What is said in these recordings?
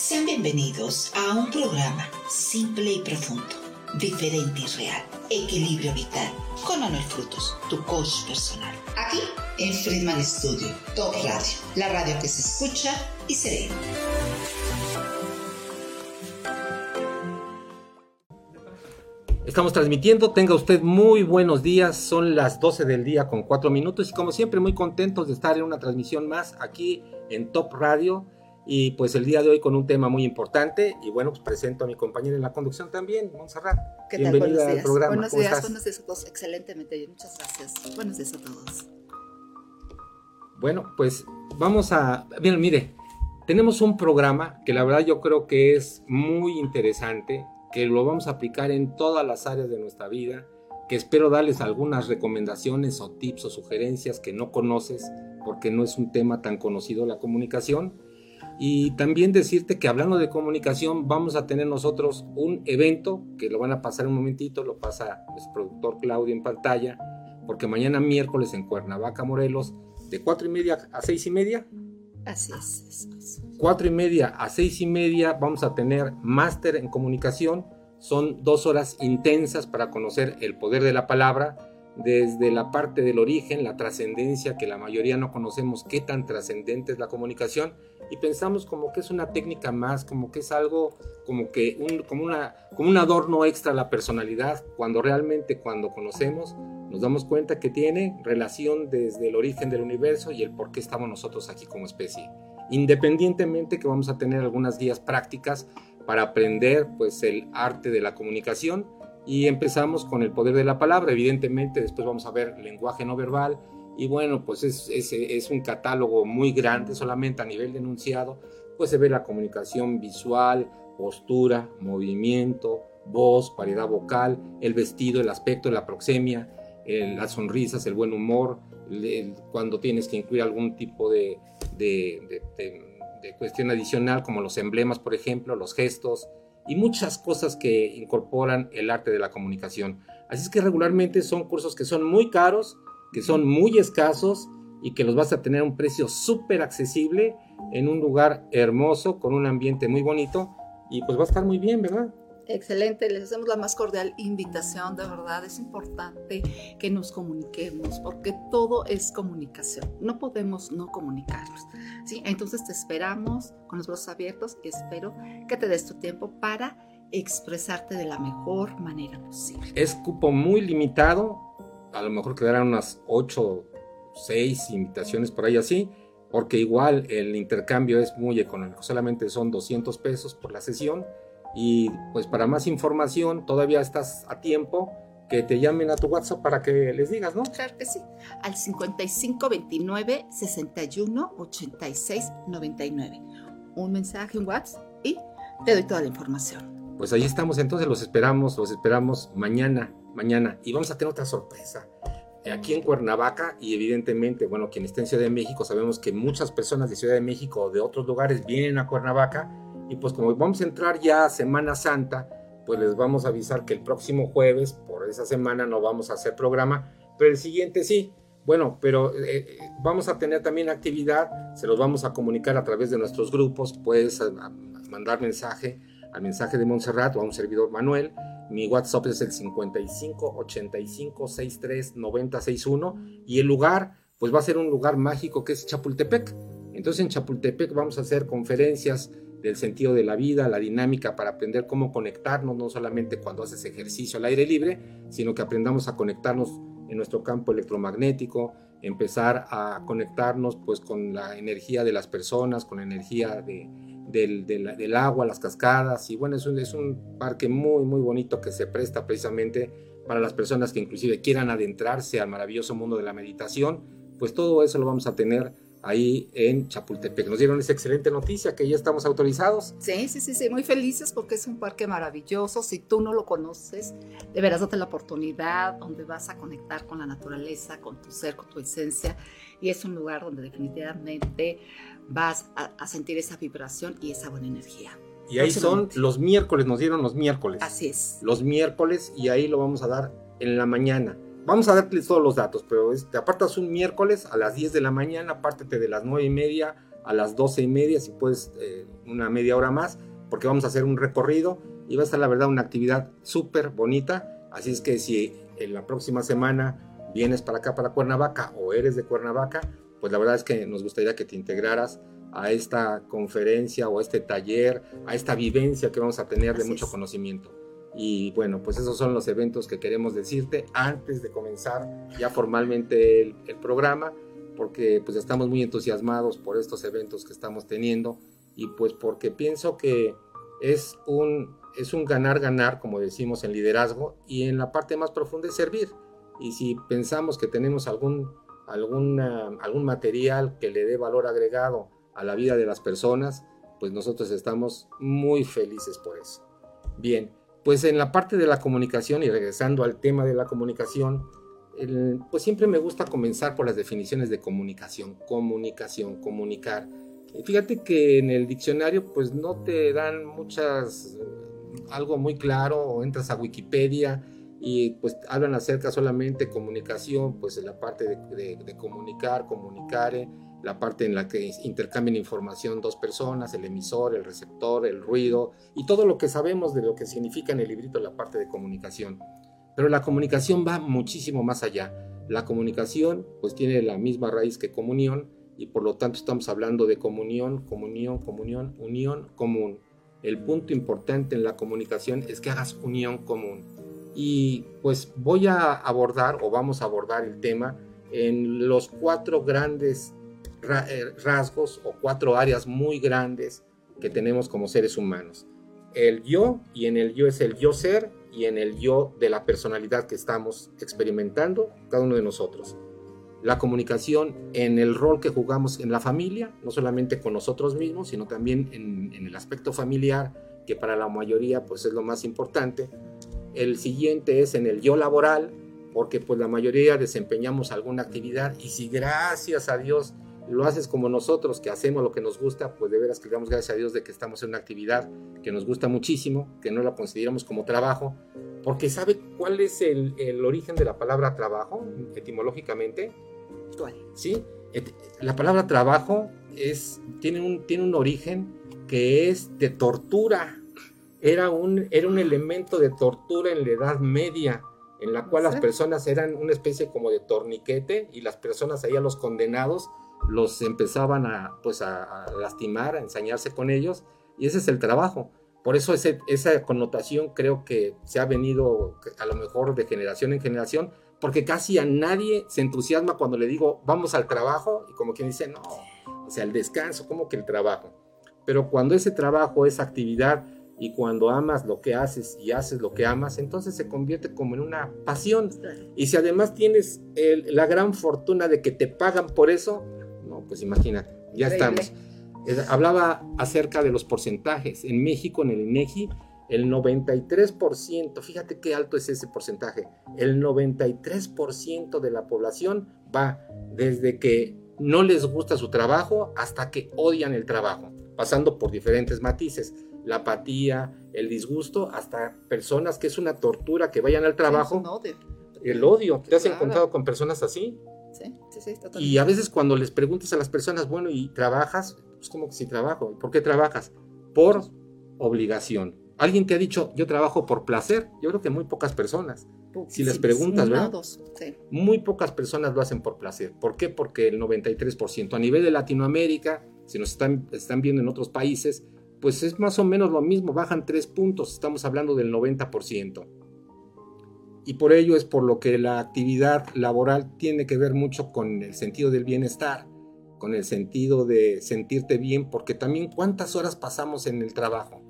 Sean bienvenidos a un programa simple y profundo, diferente y real, equilibrio vital, con Manuel Frutos, tu coach personal. Aquí en Friedman Studio, Top Radio, la radio que se escucha y se ve. Estamos transmitiendo, tenga usted muy buenos días, son las 12 del día con 4 minutos y como siempre muy contentos de estar en una transmisión más aquí en Top Radio y pues el día de hoy con un tema muy importante y bueno, pues presento a mi compañera en la conducción también, Montserrat. ¿Qué tal? Bienvenida buenos días. al programa. Buenos días, buenos días a todos, excelentemente bien, muchas gracias. Buenos días a todos. Bueno, pues vamos a, bien, mire, tenemos un programa que la verdad yo creo que es muy interesante, que lo vamos a aplicar en todas las áreas de nuestra vida, que espero darles algunas recomendaciones o tips o sugerencias que no conoces, porque no es un tema tan conocido la comunicación. Y también decirte que hablando de comunicación, vamos a tener nosotros un evento que lo van a pasar un momentito, lo pasa nuestro productor Claudio en pantalla, porque mañana miércoles en Cuernavaca, Morelos, de cuatro y media a seis y media. Así es. Cuatro y media a seis y media vamos a tener máster en comunicación. Son dos horas intensas para conocer el poder de la palabra, desde la parte del origen, la trascendencia, que la mayoría no conocemos qué tan trascendente es la comunicación, y pensamos como que es una técnica más, como que es algo como que un, como una, como un adorno extra a la personalidad, cuando realmente cuando conocemos nos damos cuenta que tiene relación desde el origen del universo y el por qué estamos nosotros aquí como especie. Independientemente que vamos a tener algunas guías prácticas para aprender pues el arte de la comunicación y empezamos con el poder de la palabra, evidentemente después vamos a ver lenguaje no verbal y bueno, pues es, es, es un catálogo muy grande solamente a nivel de enunciado, pues se ve la comunicación visual, postura, movimiento, voz, paridad vocal, el vestido, el aspecto, la proxemia, las sonrisas, el buen humor, cuando tienes que incluir algún tipo de, de, cuestión adicional, como los emblemas, por ejemplo, los gestos y muchas cosas que incorporan el arte de la comunicación. Así es que regularmente son cursos que son muy caros, que son muy escasos y que los vas a tener a un precio súper accesible en un lugar hermoso, con un ambiente muy bonito y pues va a estar muy bien, ¿verdad? Excelente, les hacemos la más cordial invitación, de verdad es importante que nos comuniquemos porque todo es comunicación, no podemos no comunicarnos. ¿sí? Entonces te esperamos con los brazos abiertos y espero que te des tu tiempo para expresarte de la mejor manera posible. Es cupo muy limitado, a lo mejor quedarán unas 8, 6 invitaciones por ahí así, porque igual el intercambio es muy económico, solamente son 200 pesos por la sesión y pues para más información, todavía estás a tiempo que te llamen a tu WhatsApp para que les digas, ¿no? Claro que sí. Al 5529 61 86 99. Un mensaje, un WhatsApp y te doy toda la información. Pues ahí estamos, entonces los esperamos, los esperamos mañana, mañana. Y vamos a tener otra sorpresa. Aquí en Cuernavaca y evidentemente, bueno, quien está en Ciudad de México, sabemos que muchas personas de Ciudad de México o de otros lugares vienen a Cuernavaca y pues como vamos a entrar ya a Semana Santa, pues les vamos a avisar que el próximo jueves, por esa semana, no vamos a hacer programa, pero el siguiente sí. Bueno, pero eh, eh, vamos a tener también actividad, se los vamos a comunicar a través de nuestros grupos, puedes mandar mensaje al mensaje de Montserrat o a un servidor Manuel. Mi WhatsApp es el 55 85 63 90 61 y el lugar, pues va a ser un lugar mágico que es Chapultepec. Entonces en Chapultepec vamos a hacer conferencias del sentido de la vida, la dinámica para aprender cómo conectarnos, no solamente cuando haces ejercicio al aire libre, sino que aprendamos a conectarnos en nuestro campo electromagnético, empezar a conectarnos pues con la energía de las personas, con la energía del, agua, las cascadas, y bueno, es es un parque muy, muy bonito que se presta precisamente para las personas que inclusive quieran adentrarse al maravilloso mundo de la meditación, pues todo eso lo vamos a tener ahí en Chapultepec. Nos dieron esa excelente noticia que ya estamos autorizados. Sí, sí, sí, sí, muy felices porque es un parque maravilloso. Si tú no lo conoces, de veras date la oportunidad donde vas a conectar con la naturaleza, con tu ser, con tu esencia. Y es un lugar donde definitivamente vas a, sentir esa vibración y esa buena energía. Y ahí son los miércoles, nos dieron los miércoles. Así es. Los miércoles y ahí lo vamos a dar en la mañana. Vamos a darles todos los datos, pero te apartas un miércoles a las 10 de la mañana, apártete de las 9 y media a las doce y media, si puedes, eh, una media hora más, porque vamos a hacer un recorrido y va a estar la verdad una actividad súper bonita. Así es que si en la próxima semana vienes para acá, para Cuernavaca, o eres de Cuernavaca, pues la verdad es que nos gustaría que te integraras a esta conferencia o a este taller, a esta vivencia que vamos a tener de mucho conocimiento. Y bueno, pues esos son los eventos que queremos decirte antes de comenzar ya formalmente el, programa, porque pues estamos muy entusiasmados por estos eventos que estamos teniendo y pues porque pienso que es un, es un ganar-ganar, como decimos en liderazgo, y en la parte más profunda es servir. Y si pensamos que tenemos algún, alguna, algún material que le dé valor agregado a la vida de las personas, pues nosotros estamos muy felices por eso. Bien, pues en la parte de la comunicación y regresando al tema de la comunicación, pues siempre me gusta comenzar por las definiciones de comunicación, comunicación, comunicar. Y fíjate que en el diccionario pues no te dan muchas, algo muy claro, o entras a Wikipedia y pues hablan acerca solamente comunicación, pues en la parte de, de comunicar, comunicare la parte en la que intercambian información dos personas, el emisor, el receptor, el ruido y todo lo que sabemos de lo que significa en el librito la parte de comunicación. Pero la comunicación va muchísimo más allá. La comunicación pues tiene la misma raíz que comunión y por lo tanto estamos hablando de comunión, comunión, comunión, unión común. El punto importante en la comunicación es que hagas unión común. Y pues voy a abordar o vamos a abordar el tema en los cuatro grandes rasgos o cuatro áreas muy grandes que tenemos como seres humanos. El yo, y en el yo es el yo ser, y en el yo de la personalidad que estamos experimentando cada uno de nosotros. La comunicación en el rol que jugamos en la familia, no solamente con nosotros mismos, sino también en, en el aspecto familiar, que para la mayoría pues es lo más importante. El siguiente es en el yo laboral, porque pues la mayoría desempeñamos alguna actividad y si gracias a Dios lo haces como nosotros, que hacemos lo que nos gusta, pues de veras que damos gracias a Dios de que estamos en una actividad que nos gusta muchísimo, que no la consideramos como trabajo, porque ¿sabe cuál es el, el origen de la palabra trabajo etimológicamente? ¿Cuál? Sí, la palabra trabajo es, tiene, un, tiene un origen que es de tortura. Era un, era un elemento de tortura en la Edad Media en la cual las personas eran una especie como de torniquete y las personas ahí a los condenados los empezaban a, pues a, lastimar, a ensañarse con ellos, y ese es el trabajo. Por eso ese, esa connotación creo que se ha venido a lo mejor de generación en generación, porque casi a nadie se entusiasma cuando le digo vamos al trabajo, y como quien dice, no, o sea, el descanso, como que el trabajo. Pero cuando ese trabajo es actividad y cuando amas lo que haces y haces lo que amas, entonces se convierte como en una pasión. Y si además tienes la gran fortuna de que te pagan por eso, pues imagínate, ya estamos. Hablaba acerca de los porcentajes. En México, en el INEGI, el 93%, fíjate qué alto es ese porcentaje, el 93% de la población va desde que no les gusta su trabajo hasta que odian el trabajo, pasando por diferentes matices, la apatía, el disgusto, hasta personas que es una tortura que vayan al trabajo. El odio. ¿Te has encontrado con personas así? Sí, sí, sí, totalmente. Y a veces cuando les preguntas a las personas, bueno, ¿y trabajas? Pues como que sí trabajo. ¿Por qué trabajas? Por obligación. ¿Alguien te ha dicho, yo trabajo por placer? Yo creo que muy pocas personas. Si les preguntas, ¿verdad? Sí. Muy pocas personas lo hacen por placer. ¿Por qué? Porque el 93%. A nivel de Latinoamérica, si nos están, están viendo en otros países, pues es más o menos lo mismo, bajan tres puntos, estamos hablando del 90% y por ello es por lo que la actividad laboral tiene que ver mucho con el sentido del bienestar, con el sentido de sentirte bien, porque también cuántas horas pasamos en el trabajo.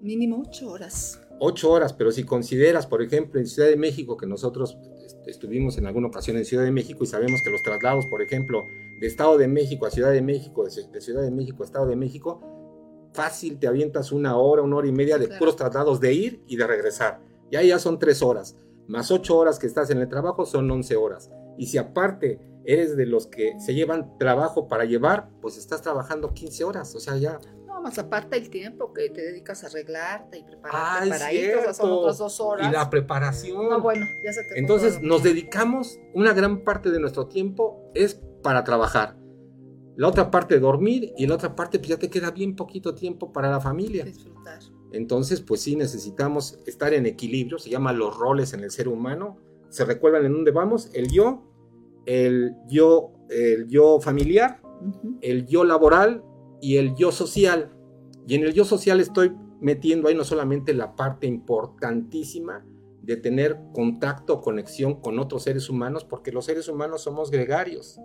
Mínimo ocho horas. Ocho horas, pero si consideras, por ejemplo, en Ciudad de México, que nosotros estuvimos en alguna ocasión en Ciudad de México y sabemos que los traslados, por ejemplo, de Estado de México a Ciudad de México, de Ciudad de México a Estado de México, fácil te avientas una hora, una hora y media de puros traslados de ir y de regresar ya ya son tres horas, más ocho horas que estás en el trabajo son once horas. Y si aparte eres de los que se llevan trabajo para llevar, pues estás trabajando 15 horas, o sea, ya... No, más aparte el tiempo que te dedicas a arreglarte y prepararte para ir, son otras dos horas. Y la preparación. No, bueno, ya se te Entonces nos dedicamos, una gran parte de nuestro tiempo es para trabajar. la otra parte dormir y la otra parte pues ya te queda bien poquito tiempo para la familia. Disfrutar. Entonces, pues sí necesitamos estar en equilibrio, se llama los roles en el ser humano. ¿Se recuerdan en dónde vamos? El yo, el yo, el yo familiar, el yo laboral y el yo social. Y en el yo social estoy metiendo ahí no solamente la parte importantísima de tener contacto o conexión con otros seres humanos, porque los seres humanos somos gregarios.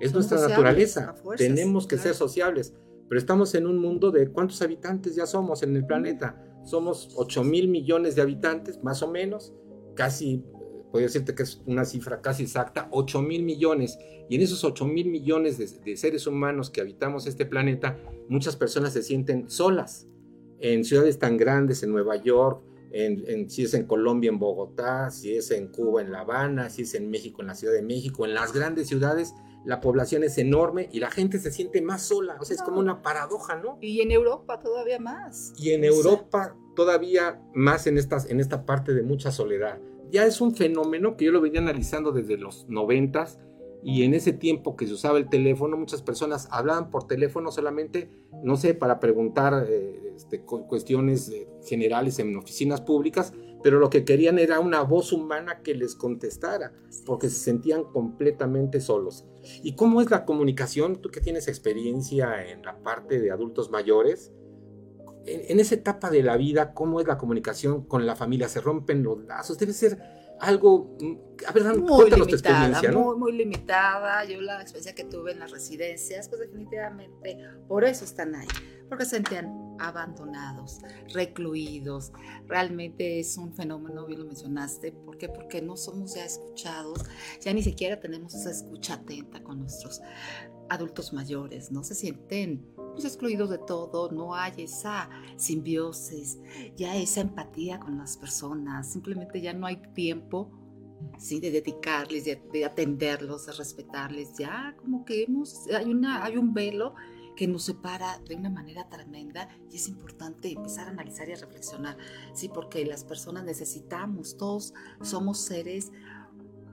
Es nuestra naturaleza. Tenemos que ser sociables. Pero estamos en un mundo de cuántos habitantes ya somos en el planeta. Somos 8 mil millones de habitantes, más o menos. Casi, podría decirte que es una cifra casi exacta, 8 mil millones. Y en esos 8 mil millones de, seres humanos que habitamos este planeta, muchas personas se sienten solas. En ciudades tan grandes, en Nueva York, en, si es en Colombia, en Bogotá, si es en Cuba, en La Habana, si es en México, en la Ciudad de México, en las grandes ciudades, la población es enorme y la gente se siente más sola. O sea, es como una paradoja, ¿no? Y en Europa todavía más. Y en Europa todavía más en, estas, en esta parte de mucha soledad. Ya es un fenómeno que yo lo venía analizando desde los noventas y en ese tiempo que se usaba el teléfono, muchas personas hablaban por teléfono solamente, no sé, para preguntar eh, este, cuestiones eh, generales en oficinas públicas, pero lo que querían era una voz humana que les contestara, porque se sentían completamente solos. ¿Y cómo es la comunicación? Tú que tienes experiencia en la parte de adultos mayores, en, esa etapa de la vida, ¿cómo es la comunicación con la familia? ¿Se rompen los lazos? Debe ser algo... Mm, a ver, muy limitada, tu experiencia, ¿no? Muy, muy limitada. Yo la experiencia que tuve en las residencias, pues definitivamente por eso están ahí porque se sentían abandonados, recluidos. Realmente es un fenómeno, bien lo mencionaste, ¿por qué? Porque no somos ya escuchados, ya ni siquiera tenemos esa escucha atenta con nuestros adultos mayores, no se sienten pues, excluidos de todo, no hay esa simbiosis, ya esa empatía con las personas, simplemente ya no hay tiempo ¿sí? de dedicarles, de, de, atenderlos, de respetarles, ya como que hemos, hay, una, hay un velo que nos separa de una manera tremenda y es importante empezar a analizar y a reflexionar, sí, porque las personas necesitamos, todos somos seres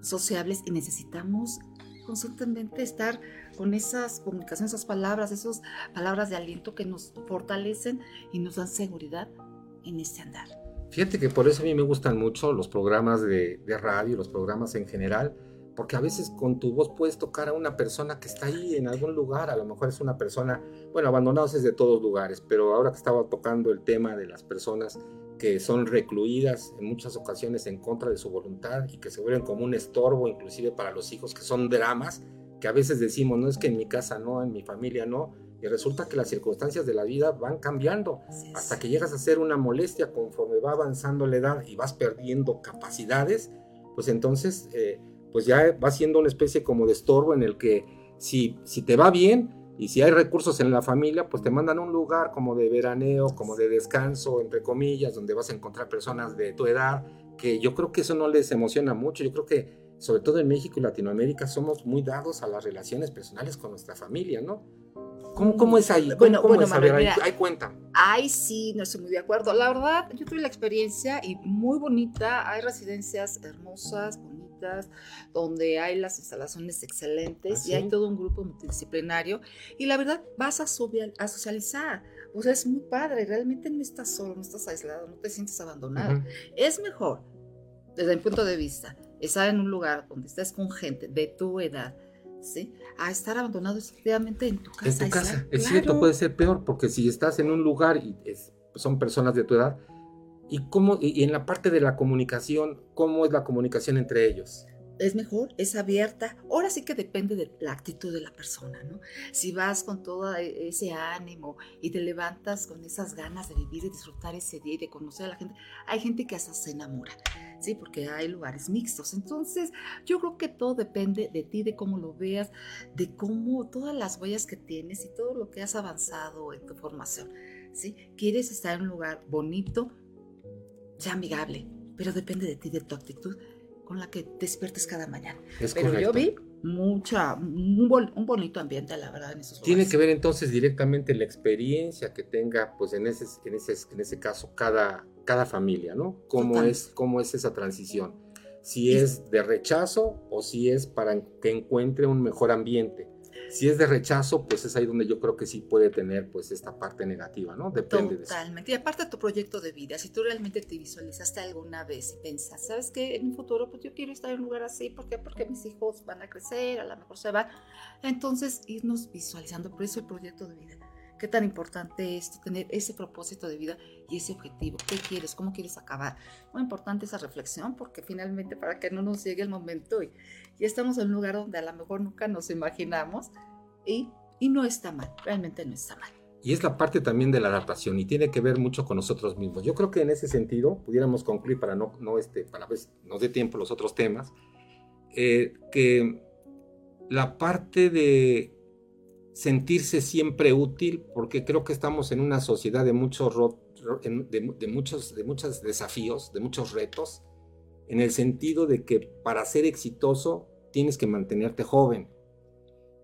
sociables y necesitamos constantemente estar con esas comunicaciones, esas palabras, esas palabras de aliento que nos fortalecen y nos dan seguridad en este andar. Fíjate que por eso a mí me gustan mucho los programas de, de radio, los programas en general, porque a veces con tu voz puedes tocar a una persona que está ahí en algún lugar, a lo mejor es una persona, bueno, abandonados es de todos lugares, pero ahora que estaba tocando el tema de las personas que son recluidas en muchas ocasiones en contra de su voluntad y que se vuelven como un estorbo inclusive para los hijos, que son dramas, que a veces decimos, no es que en mi casa no, en mi familia no, y resulta que las circunstancias de la vida van cambiando hasta que llegas a ser una molestia conforme va avanzando la edad y vas perdiendo capacidades, pues entonces... Eh, pues ya va siendo una especie como de estorbo en el que si, si te va bien y si hay recursos en la familia, pues te mandan a un lugar como de veraneo, como de descanso, entre comillas, donde vas a encontrar personas de tu edad, que yo creo que eso no les emociona mucho. Yo creo que, sobre todo en México y Latinoamérica, somos muy dados a las relaciones personales con nuestra familia, ¿no? ¿Cómo, cómo es ahí? bueno, bueno, es? ahí, ahí cuenta. Ay, sí, no estoy muy de acuerdo. La verdad, yo tuve la experiencia y muy bonita. Hay residencias hermosas, donde hay las instalaciones excelentes y hay todo un grupo multidisciplinario. Y la verdad, vas a, a socializar. O sea, es muy padre, realmente no estás solo, no estás aislado, no te sientes abandonado. Es mejor, desde mi punto de vista, estar en un lugar donde estés con gente de tu edad, ¿sí? A estar abandonado efectivamente en tu casa. En tu casa, es cierto, puede ser peor, porque si estás en un lugar y son personas de tu edad, ¿Y, cómo, y en la parte de la comunicación, cómo es la comunicación entre ellos? es mejor, es abierta. Ahora sí que depende de la actitud de la persona, ¿no? Si vas con todo e, ese ánimo y te levantas con esas ganas de vivir y disfrutar ese día y de conocer a la gente, hay gente que hasta se enamora, ¿sí? Porque hay lugares mixtos. Entonces, yo creo que todo depende de ti, de cómo lo veas, de cómo todas las huellas que tienes y todo lo que has avanzado en tu formación, ¿sí? Quieres estar en un lugar bonito, sea amigable, pero depende de ti, de tu actitud con la que despiertes cada mañana. pero yo vi mucha, un, bonito ambiente, la verdad, en esos Tiene que ver entonces directamente la experiencia que tenga, pues en ese, en ese, en ese caso, cada, cada familia, ¿no? ¿Cómo es, ¿Cómo es esa transición? Si es de rechazo o si es para que encuentre un mejor ambiente. Si es de rechazo, pues es ahí donde yo creo que sí puede tener pues esta parte negativa, ¿no? Depende Totalmente. Y aparte de tu proyecto de vida, si tú realmente te visualizaste alguna vez y pensas, ¿sabes qué? En un futuro, pues yo quiero estar en un lugar así, ¿por qué? Porque mis hijos van a crecer, a lo mejor se van. Entonces, irnos visualizando, por eso el proyecto de vida qué tan importante es tener ese propósito de vida y ese objetivo. ¿Qué quieres? ¿Cómo quieres acabar? Muy importante esa reflexión porque finalmente para que no nos llegue el momento y ya estamos en un lugar donde a lo mejor nunca nos imaginamos y, y no está mal, realmente no está mal. Y es la parte también de la adaptación y tiene que ver mucho con nosotros mismos. Yo creo que en ese sentido pudiéramos concluir para no, no este, para ver nos dé tiempo los otros temas, eh, que la parte de sentirse siempre útil, porque creo que estamos en una sociedad de muchos, de, muchos, de muchos desafíos, de muchos retos, en el sentido de que para ser exitoso tienes que mantenerte joven.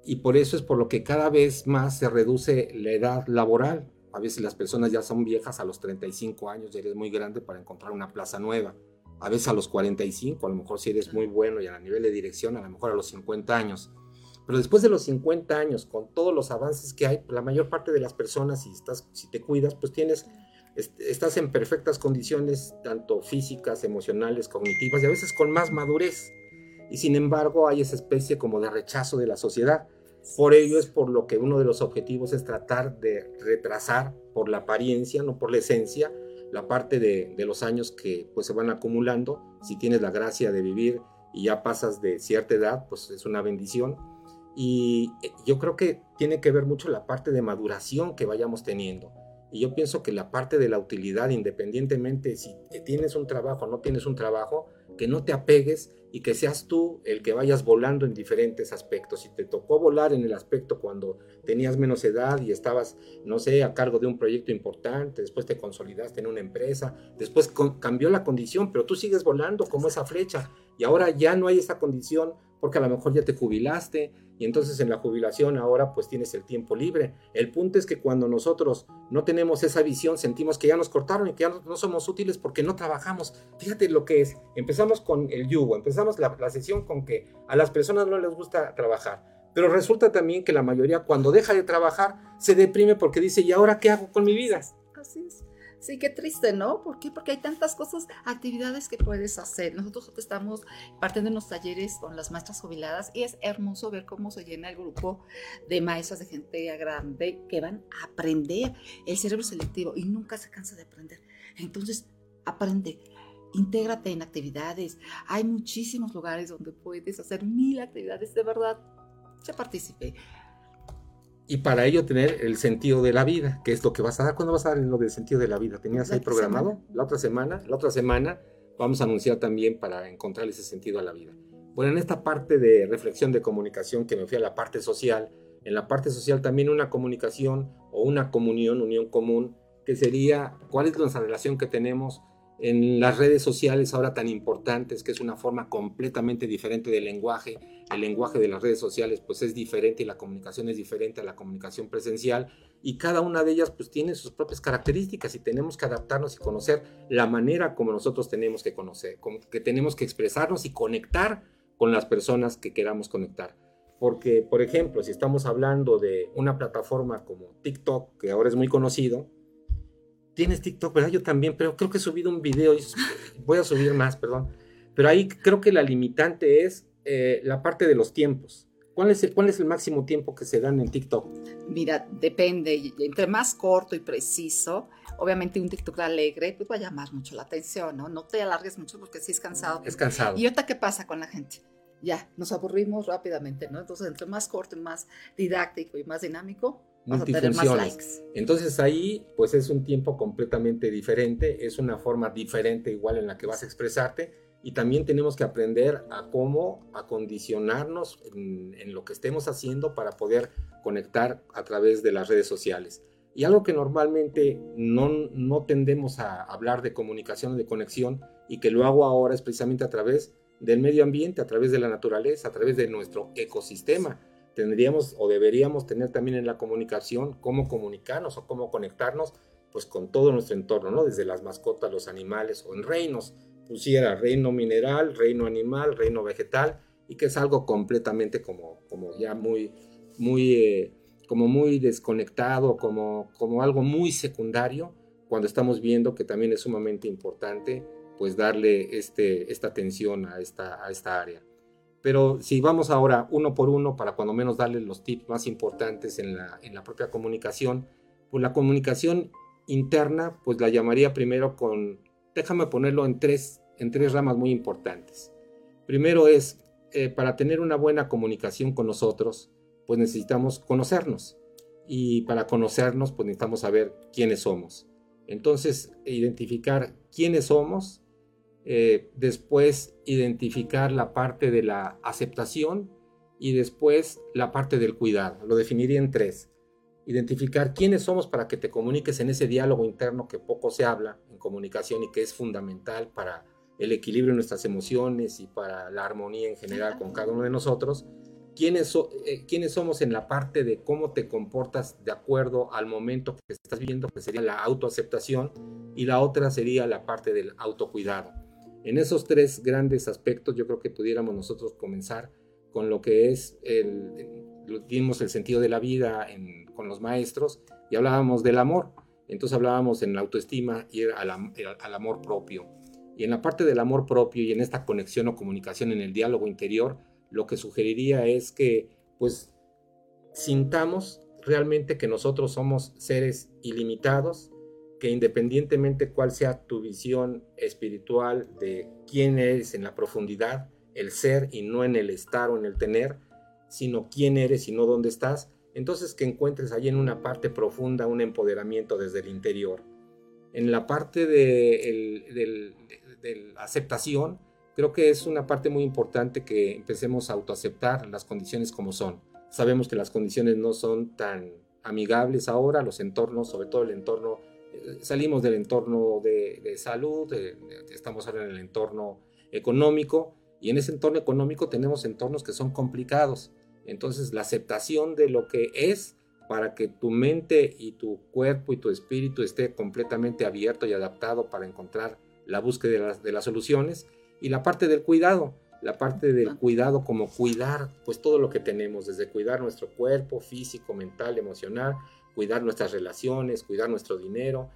Y por eso es por lo que cada vez más se reduce la edad laboral. A veces las personas ya son viejas a los 35 años, ya eres muy grande para encontrar una plaza nueva. A veces a los 45, a lo mejor si eres muy bueno y a nivel de dirección, a lo mejor a los 50 años. Pero después de los 50 años, con todos los avances que hay, la mayor parte de las personas, si, estás, si te cuidas, pues tienes, estás en perfectas condiciones, tanto físicas, emocionales, cognitivas, y a veces con más madurez. Y sin embargo hay esa especie como de rechazo de la sociedad. Por ello es por lo que uno de los objetivos es tratar de retrasar por la apariencia, no por la esencia, la parte de, de los años que pues se van acumulando. Si tienes la gracia de vivir y ya pasas de cierta edad, pues es una bendición y eh, yo creo que tiene que ver mucho la parte de maduración que vayamos teniendo. Y yo pienso que la parte de la utilidad, independientemente si tienes un trabajo o no tienes un trabajo, que no te apegues y que seas tú el que vayas volando en diferentes aspectos. Si te tocó volar en el aspecto cuando tenías menos edad y estabas, no sé, a cargo de un proyecto importante, después te consolidaste en una empresa, después cambió la condición, pero tú sigues volando como esa flecha y ahora ya no hay esa condición porque a lo mejor ya te jubilaste y entonces en la jubilación ahora pues tienes el tiempo libre. El punto es que cuando nosotros no tenemos esa visión, sentimos que ya nos cortaron y que ya no, somos útiles porque no trabajamos. Fíjate lo que es. Empezamos con el yugo, empezamos la, la sesión con que a las personas no les gusta trabajar. Pero resulta también que la mayoría cuando deja de trabajar se deprime porque dice, ¿y ahora qué hago con mi vida? Sí, qué triste, ¿no? ¿Por qué? Porque hay tantas cosas, actividades que puedes hacer. Nosotros estamos partiendo en los talleres con las maestras jubiladas y es hermoso ver cómo se llena el grupo de maestras de gente grande que van a aprender el cerebro selectivo y nunca se cansa de aprender. Entonces, aprende. Intégrate en actividades. Hay muchísimos lugares donde puedes hacer mil actividades. De verdad, se participe y para ello tener el sentido de la vida, que es lo que vas a dar. ¿Cuándo vas a dar lo del sentido de la vida? ¿Tenías ahí programado? La otra semana. La otra semana vamos a anunciar también para encontrar ese sentido a la vida. Bueno, en esta parte de reflexión de comunicación que me fui a la parte social, en la parte social también una comunicación o una comunión, unión común, que sería cuál es nuestra relación que tenemos en las redes sociales ahora tan importantes, que es una forma completamente diferente del lenguaje. El lenguaje de las redes sociales pues es diferente y la comunicación es diferente a la comunicación presencial y cada una de ellas pues tiene sus propias características y tenemos que adaptarnos y conocer la manera como nosotros tenemos que conocer, que tenemos que expresarnos y conectar con las personas que queramos conectar. Porque, por ejemplo, si estamos hablando de una plataforma como TikTok, que ahora es muy conocido, tienes TikTok, ¿verdad? Yo también, pero creo que he subido un video y voy a subir más, perdón. Pero ahí creo que la limitante es eh, la parte de los tiempos. ¿Cuál es, el, ¿Cuál es el máximo tiempo que se dan en TikTok? Mira, depende. Entre más corto y preciso, obviamente un TikTok alegre, pues va a llamar mucho la atención, ¿no? No te alargues mucho porque sí es cansado. Es cansado. ¿Y ahorita qué pasa con la gente? Ya, nos aburrimos rápidamente, ¿no? Entonces, entre más corto y más didáctico y más dinámico, multifunciones. Entonces ahí pues es un tiempo completamente diferente, es una forma diferente igual en la que vas a expresarte y también tenemos que aprender a cómo acondicionarnos en, en lo que estemos haciendo para poder conectar a través de las redes sociales. Y algo que normalmente no, no tendemos a hablar de comunicación, de conexión, y que lo hago ahora es precisamente a través del medio ambiente, a través de la naturaleza, a través de nuestro ecosistema tendríamos o deberíamos tener también en la comunicación cómo comunicarnos o cómo conectarnos pues con todo nuestro entorno, ¿no? Desde las mascotas, los animales o en reinos, pusiera reino mineral, reino animal, reino vegetal y que es algo completamente como, como ya muy, muy, eh, como muy desconectado, como, como algo muy secundario, cuando estamos viendo que también es sumamente importante pues darle este, esta atención a esta, a esta área. Pero si vamos ahora uno por uno para cuando menos darle los tips más importantes en la, en la propia comunicación, pues la comunicación interna pues la llamaría primero con, déjame ponerlo en tres, en tres ramas muy importantes. Primero es, eh, para tener una buena comunicación con nosotros, pues necesitamos conocernos. Y para conocernos, pues necesitamos saber quiénes somos. Entonces, identificar quiénes somos, eh, después identificar la parte de la aceptación y después la parte del cuidado. Lo definiría en tres. Identificar quiénes somos para que te comuniques en ese diálogo interno que poco se habla en comunicación y que es fundamental para el equilibrio de nuestras emociones y para la armonía en general con cada uno de nosotros. ¿Quiénes, eh, quiénes somos en la parte de cómo te comportas de acuerdo al momento que estás viviendo, que sería la autoaceptación, y la otra sería la parte del autocuidado. En esos tres grandes aspectos yo creo que pudiéramos nosotros comenzar con lo que es el, dimos el sentido de la vida con los maestros y hablábamos del amor. Entonces hablábamos en la autoestima y al, al amor propio. Y en la parte del amor propio y en esta conexión o comunicación en el diálogo interior, lo que sugeriría es que pues sintamos realmente que nosotros somos seres ilimitados, que independientemente cuál sea tu visión espiritual de quién eres en la profundidad, el ser y no en el estar o en el tener, sino quién eres y no dónde estás, entonces que encuentres ahí en una parte profunda un empoderamiento desde el interior. En la parte de, de la aceptación, creo que es una parte muy importante que empecemos a autoaceptar las condiciones como son. Sabemos que las condiciones no son tan amigables ahora, los entornos, sobre todo el entorno, salimos del entorno de, salud, estamos ahora en el entorno económico, y en ese entorno económico tenemos entornos que son complicados. Entonces, la aceptación de lo que es para que tu mente y tu cuerpo y tu espíritu esté completamente abierto y adaptado para encontrar la búsqueda de las soluciones y la parte del cuidado, la parte del cuidado como cuidar pues todo lo que tenemos, desde cuidar nuestro cuerpo físico, mental, emocional, cuidar nuestras relaciones, cuidar nuestro dinero,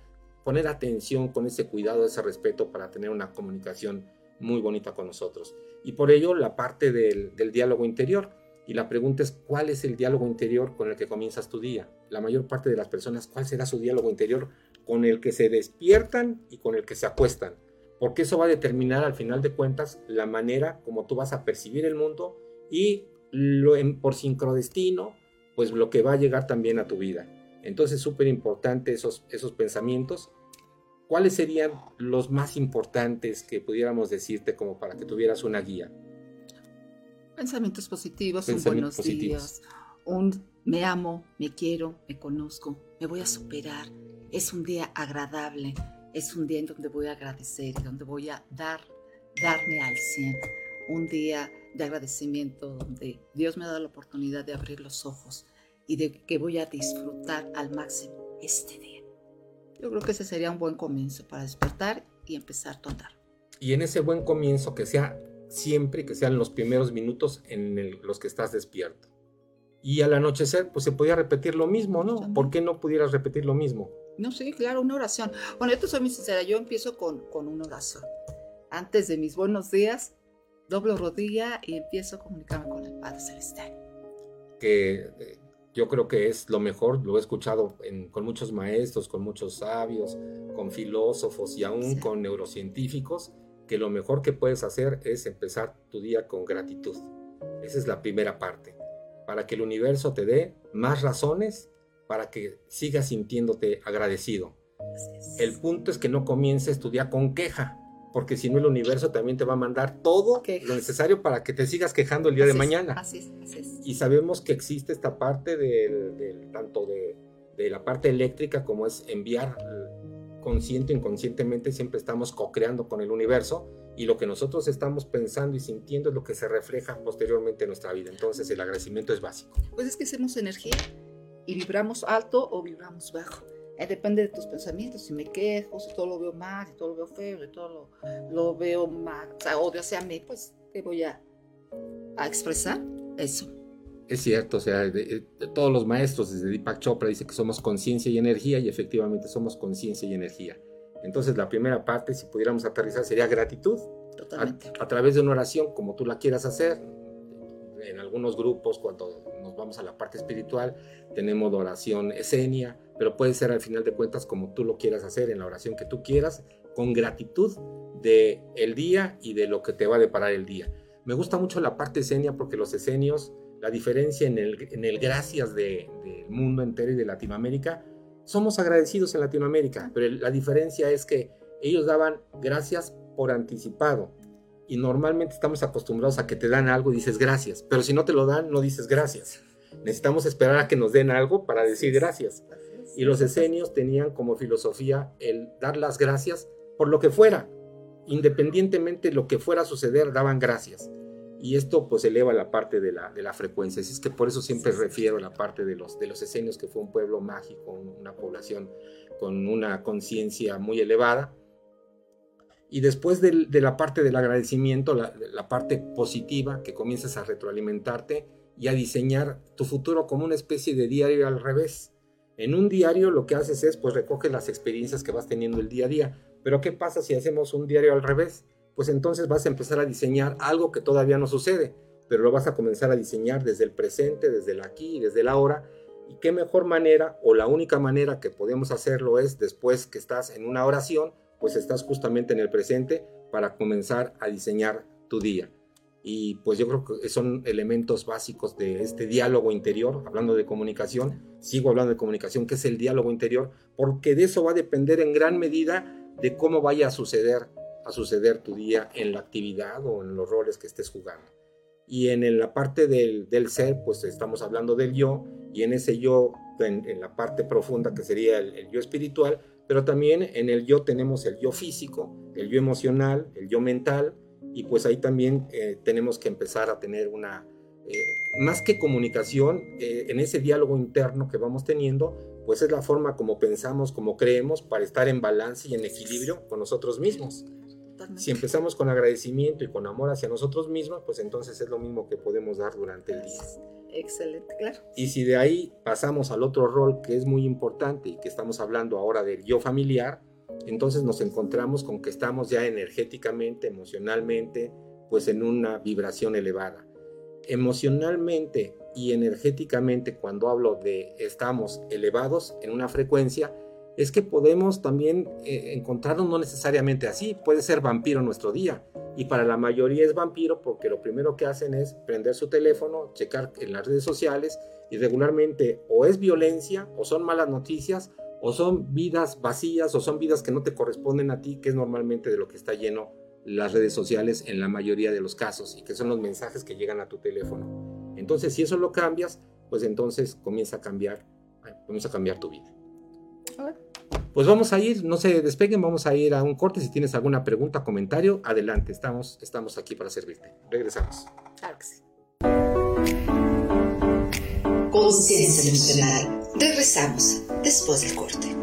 poner atención con ese cuidado, ese respeto para tener una comunicación muy bonita con nosotros. Y por ello la parte del, del diálogo interior. Y la pregunta es, ¿cuál es el diálogo interior con el que comienzas tu día? La mayor parte de las personas, ¿cuál será su diálogo interior con el que se despiertan y con el que se acuestan? porque eso va a determinar al final de cuentas la manera como tú vas a percibir el mundo y lo, por sincrodestino, pues lo que va a llegar también a tu vida. Entonces, súper importante esos, esos pensamientos. ¿Cuáles serían los más importantes que pudiéramos decirte como para que tuvieras una guía? Pensamientos positivos, un buenos días, un me amo, me quiero, me conozco, me voy a superar, es un día agradable, es un día en donde voy a agradecer donde voy a dar, darme al 100. Un día de agradecimiento donde Dios me ha dado la oportunidad de abrir los ojos y de que voy a disfrutar al máximo este día. Yo creo que ese sería un buen comienzo para despertar y empezar a andar. Y en ese buen comienzo que sea siempre, que sean los primeros minutos en los que estás despierto. Y al anochecer, pues se podía repetir lo mismo, ¿no? ¿Por qué no pudieras repetir lo mismo? No, sí, claro, una oración. Bueno, yo te soy muy sincera, yo empiezo con, con una oración. Antes de mis buenos días, doblo rodilla y empiezo a comunicarme con el Padre Celestial. Que eh, yo creo que es lo mejor, lo he escuchado con muchos maestros, con muchos sabios, con filósofos y aún con neurocientíficos, que lo mejor que puedes hacer es empezar tu día con gratitud. Esa es la primera parte, para que el universo te dé más razones para que sigas sintiéndote agradecido. El punto es que no comiences tu día con queja, porque si no el universo también te va a mandar todo lo necesario para que te sigas quejando el día de mañana. Así es, Y sabemos que existe esta parte del, tanto de, de, la parte eléctrica como es enviar consciente o inconscientemente, siempre estamos co-creando con el universo y lo que nosotros estamos pensando y sintiendo es lo que se refleja posteriormente en nuestra vida. Entonces el agradecimiento es básico. Pues es que hacemos energía y vibramos alto o vibramos bajo. Eh, depende de tus pensamientos. Si me quejo, si todo lo veo mal, si todo lo veo feo, si todo lo, veo mal, o sea, odio hacia mí, pues te voy a, a expresar eso. Es cierto, o sea, todos los maestros desde Deepak Chopra dicen que somos conciencia y energía y efectivamente somos conciencia y energía. Entonces la primera parte, si pudiéramos aterrizar, sería gratitud. Totalmente. A, través de una oración, como tú la quieras hacer. En algunos grupos, cuando nos vamos a la parte espiritual, tenemos oración esenia, pero puede ser al final de cuentas como tú lo quieras hacer, en la oración que tú quieras, con gratitud de el día y de lo que te va a deparar el día. Me gusta mucho la parte esenia porque los esenios, la diferencia en el, en el gracias del mundo entero y de Latinoamérica, somos agradecidos en Latinoamérica, pero la diferencia es que ellos daban gracias por anticipado. Y normalmente estamos acostumbrados a que te dan algo y dices gracias, pero si no te lo dan, no dices gracias. Necesitamos esperar a que nos den algo para decir gracias. Y los esenios tenían como filosofía el dar las gracias por lo que fuera. Independientemente de lo que fuera a suceder, daban gracias. Y esto pues eleva la parte de la, de la frecuencia. Así es que por eso siempre refiero a la parte de los, de los esenios, que fue un pueblo mágico, una población con una conciencia muy elevada. Y después de, de, la parte del agradecimiento, la, la parte positiva, que comienzas a retroalimentarte y a diseñar tu futuro como una especie de diario al revés. En un diario lo que haces es, pues recoges las experiencias que vas teniendo el día a día. Pero ¿qué pasa si hacemos un diario al revés? pues entonces vas a empezar a diseñar algo que todavía no sucede, pero lo vas a comenzar a diseñar desde el presente, desde el aquí desde el ahora. Y qué mejor manera, o la única manera que podemos hacerlo es después que estás en una oración, pues estás justamente en el presente para comenzar a diseñar tu día. Y pues yo creo que son elementos básicos de este diálogo interior, hablando de comunicación, sigo hablando de comunicación, que es el diálogo interior, porque de eso va a depender en gran medida de cómo vaya a suceder a suceder tu día en la actividad o en los roles que estés jugando. Y en la parte del, ser, pues estamos hablando del yo, y en ese yo, en, la parte profunda que sería el, yo espiritual, pero también en el yo tenemos el yo físico, el yo emocional, el yo mental, y pues ahí también eh, tenemos que empezar a tener una, eh, más que comunicación, eh, en ese diálogo interno que vamos teniendo, pues es la forma como pensamos, como creemos, para estar en balance y en equilibrio con nosotros mismos. Si empezamos con agradecimiento y con amor hacia nosotros mismos, pues entonces es lo mismo que podemos dar durante el día. Excelente, claro. Y si de ahí pasamos al otro rol que es muy importante y que estamos hablando ahora del yo familiar, entonces nos encontramos con que estamos ya energéticamente, emocionalmente, pues en una vibración elevada. Emocionalmente y energéticamente, cuando hablo de estamos elevados en una frecuencia, es que podemos también eh, encontrarnos no necesariamente así, puede ser vampiro nuestro día. Y para la mayoría es vampiro porque lo primero que hacen es prender su teléfono, checar en las redes sociales y regularmente o es violencia o son malas noticias o son vidas vacías o son vidas que no te corresponden a ti, que es normalmente de lo que está lleno las redes sociales en la mayoría de los casos y que son los mensajes que llegan a tu teléfono. Entonces, si eso lo cambias, pues entonces comienza a cambiar, comienza a cambiar tu vida. Pues vamos a ir, no se despeguen, vamos a ir a un corte. Si tienes alguna pregunta, comentario, adelante, estamos, estamos aquí para servirte. Regresamos. Claro que sí. Conciencia emocional. Regresamos después del corte.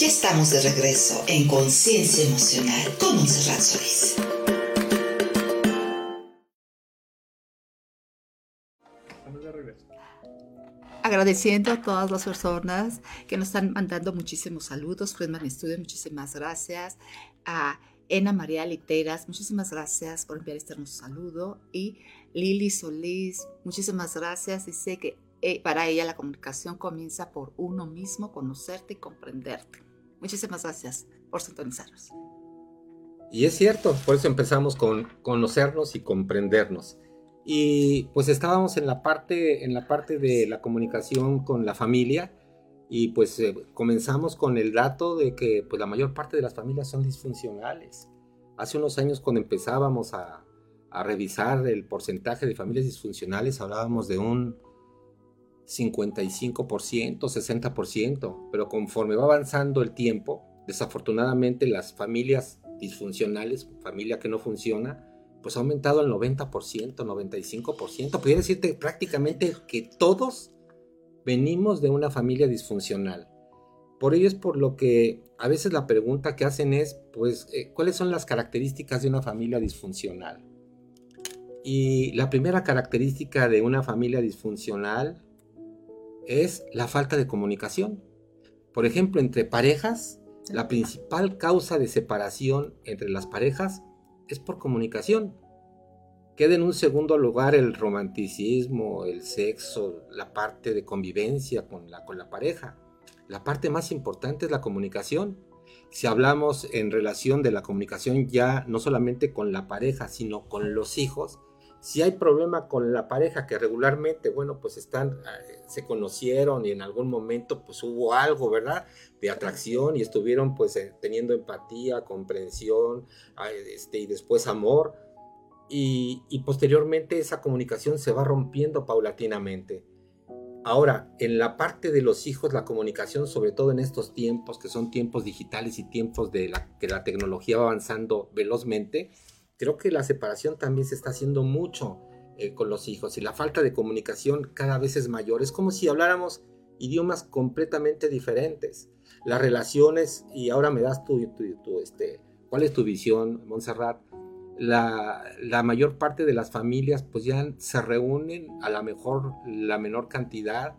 Ya estamos de regreso en Conciencia Emocional con Monserrat Solís. Agradeciendo a todas las personas que nos están mandando muchísimos saludos. Friedman Studio, muchísimas gracias. A Ena María Literas, muchísimas gracias por enviar este hermoso saludo. Y Lili Solís, muchísimas gracias. Dice que eh, para ella la comunicación comienza por uno mismo, conocerte y comprenderte. Muchísimas gracias por sintonizarnos. Y es cierto, por eso empezamos con conocernos y comprendernos. Y pues estábamos en la parte, en la parte de la comunicación con la familia y pues eh, comenzamos con el dato de que pues la mayor parte de las familias son disfuncionales. Hace unos años cuando empezábamos a, a revisar el porcentaje de familias disfuncionales hablábamos de un 55%, 60%, pero conforme va avanzando el tiempo, desafortunadamente las familias disfuncionales, familia que no funciona, pues ha aumentado al 90%, 95%. Podría decirte prácticamente que todos venimos de una familia disfuncional. Por ello es por lo que a veces la pregunta que hacen es, pues, eh, ¿cuáles son las características de una familia disfuncional? Y la primera característica de una familia disfuncional es la falta de comunicación. Por ejemplo, entre parejas, la principal causa de separación entre las parejas es por comunicación. Queda en un segundo lugar el romanticismo, el sexo, la parte de convivencia con la, con la pareja. La parte más importante es la comunicación. Si hablamos en relación de la comunicación ya no solamente con la pareja, sino con los hijos, si hay problema con la pareja que regularmente, bueno, pues están, eh, se conocieron y en algún momento pues hubo algo, ¿verdad? De atracción y estuvieron pues eh, teniendo empatía, comprensión este, y después amor. Y, y posteriormente esa comunicación se va rompiendo paulatinamente. Ahora, en la parte de los hijos, la comunicación, sobre todo en estos tiempos, que son tiempos digitales y tiempos de la, que la tecnología va avanzando velozmente, creo que la separación también se está haciendo mucho eh, con los hijos y la falta de comunicación cada vez es mayor. Es como si habláramos idiomas completamente diferentes. Las relaciones, y ahora me das tu, este, ¿cuál es tu visión, Montserrat? La, la, mayor parte de las familias pues ya se reúnen a la mejor, la menor cantidad,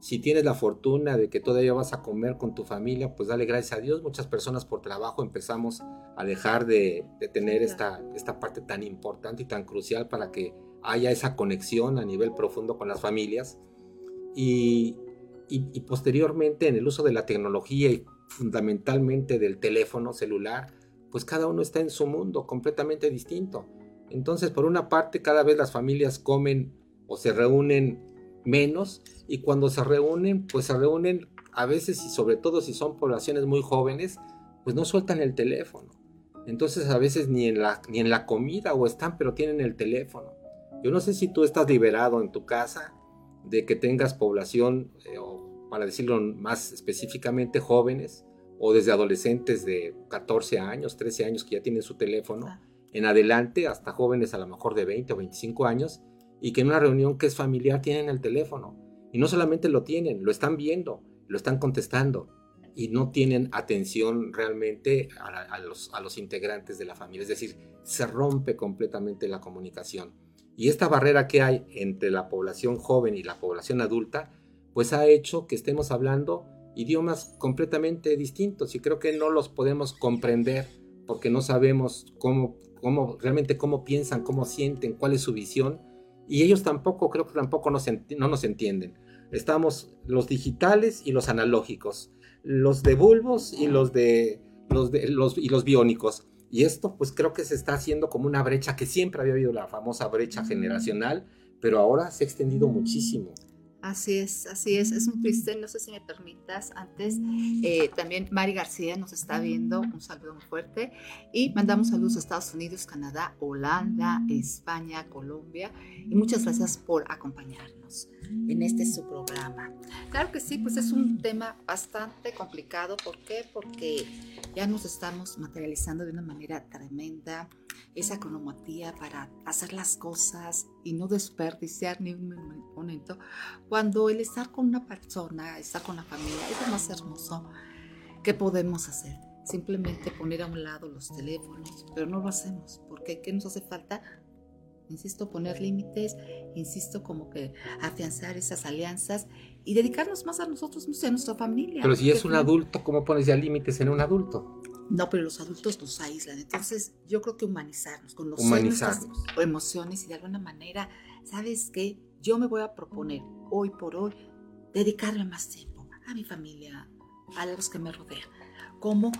si tienes la fortuna de que todavía vas a comer con tu familia, pues dale gracias a Dios. Muchas personas por trabajo empezamos a dejar de, tener esta, esta parte tan importante y tan crucial para que haya esa conexión a nivel profundo con las familias. Y, y, posteriormente en el uso de la tecnología y fundamentalmente del teléfono celular, pues cada uno está en su mundo completamente distinto. Entonces, por una parte, cada vez las familias comen o se reúnen menos y cuando se reúnen, pues se reúnen a veces y sobre todo si son poblaciones muy jóvenes, pues no sueltan el teléfono. Entonces a veces ni en la, ni en la comida o están, pero tienen el teléfono. Yo no sé si tú estás liberado en tu casa de que tengas población, eh, o para decirlo más específicamente, jóvenes o desde adolescentes de 14 años, 13 años que ya tienen su teléfono, en adelante hasta jóvenes a lo mejor de 20 o 25 años, y que en una reunión que es familiar tienen el teléfono. Y no solamente lo tienen, lo están viendo, lo están contestando y no tienen atención realmente a, los, a los integrantes de la familia. Es decir, se rompe completamente la comunicación. Y esta barrera que hay entre la población joven y la población adulta, pues ha hecho que estemos hablando idiomas completamente distintos y creo que no los podemos comprender porque no sabemos cómo, cómo realmente cómo piensan, cómo sienten, cuál es su visión y ellos tampoco, creo que tampoco nos no nos entienden. Estamos los digitales y los analógicos, los de bulbos y los de los de los y los biónicos. Y esto pues creo que se está haciendo como una brecha que siempre había habido la famosa brecha generacional, pero ahora se ha extendido muchísimo. Así es, así es, es un triste, no sé si me permitas, antes eh, también Mari García nos está viendo, un saludo muy fuerte, y mandamos saludos a Estados Unidos, Canadá, Holanda, España, Colombia, y muchas gracias por acompañarnos en este su programa. Claro que sí, pues es un tema bastante complicado, ¿por qué? Porque ya nos estamos materializando de una manera tremenda, esa cronomatía para hacer las cosas y no desperdiciar ni un momento. Cuando el estar con una persona, estar con la familia, es lo más hermoso que podemos hacer. Simplemente poner a un lado los teléfonos, pero no lo hacemos. porque ¿Qué nos hace falta? Insisto, poner límites, insisto, como que afianzar esas alianzas y dedicarnos más a nosotros mismos y a nuestra familia. Pero si es un adulto, ¿cómo pones ya límites en un adulto? No, pero los adultos nos aíslan. Entonces, yo creo que humanizarnos, conocer humanizarnos. nuestras emociones y de alguna manera, ¿sabes qué? Yo me voy a proponer hoy por hoy dedicarle más tiempo a mi familia, a los que me rodean. Como